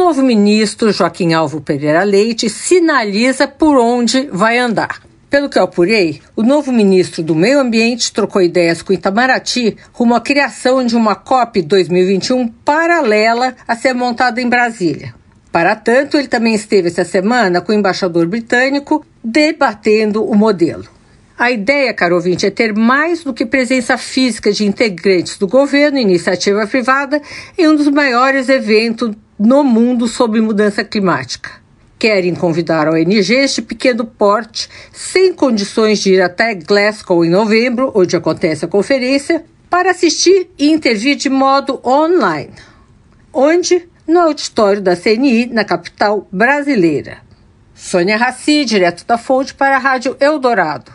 Novo ministro Joaquim Alvo Pereira Leite sinaliza por onde vai andar. Pelo que eu apurei, o novo ministro do Meio Ambiente trocou ideias com Itamaraty rumo à criação de uma COP 2021 paralela a ser montada em Brasília. Para tanto, ele também esteve essa semana com o embaixador britânico debatendo o modelo. A ideia, caro ouvinte, é ter mais do que presença física de integrantes do governo e iniciativa privada em um dos maiores eventos no mundo sobre mudança climática. Querem convidar ONGs de pequeno porte, sem condições de ir até Glasgow em novembro, onde acontece a conferência, para assistir e intervir de modo online. Onde? No auditório da CNI, na capital brasileira. Sônia Raci, direto da fonte para a Rádio Eldorado.